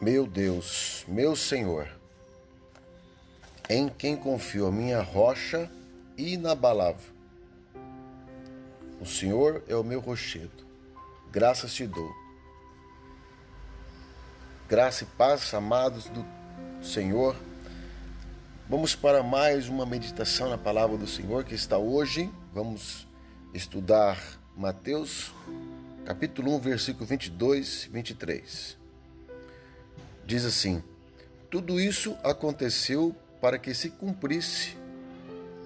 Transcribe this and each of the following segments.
Meu Deus, meu Senhor, em quem confio a minha rocha inabalável. O Senhor é o meu rochedo, graças te dou. Graça e paz, amados do Senhor. Vamos para mais uma meditação na palavra do Senhor que está hoje. Vamos estudar Mateus, capítulo 1, versículo 22 e 23 diz assim: Tudo isso aconteceu para que se cumprisse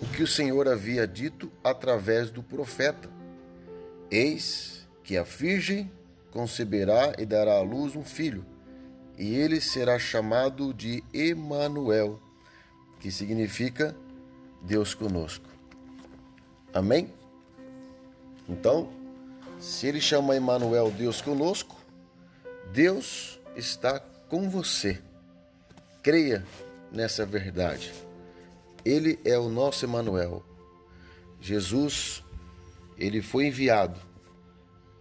o que o Senhor havia dito através do profeta: Eis que a virgem conceberá e dará à luz um filho, e ele será chamado de Emanuel, que significa Deus conosco. Amém? Então, se ele chama Emanuel Deus conosco, Deus está com você. Creia nessa verdade. Ele é o nosso Emanuel. Jesus, ele foi enviado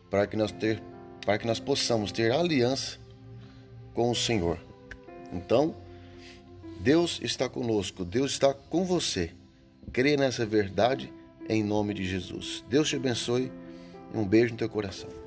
para que nós ter para que nós possamos ter aliança com o Senhor. Então, Deus está conosco, Deus está com você. Creia nessa verdade em nome de Jesus. Deus te abençoe e um beijo no teu coração.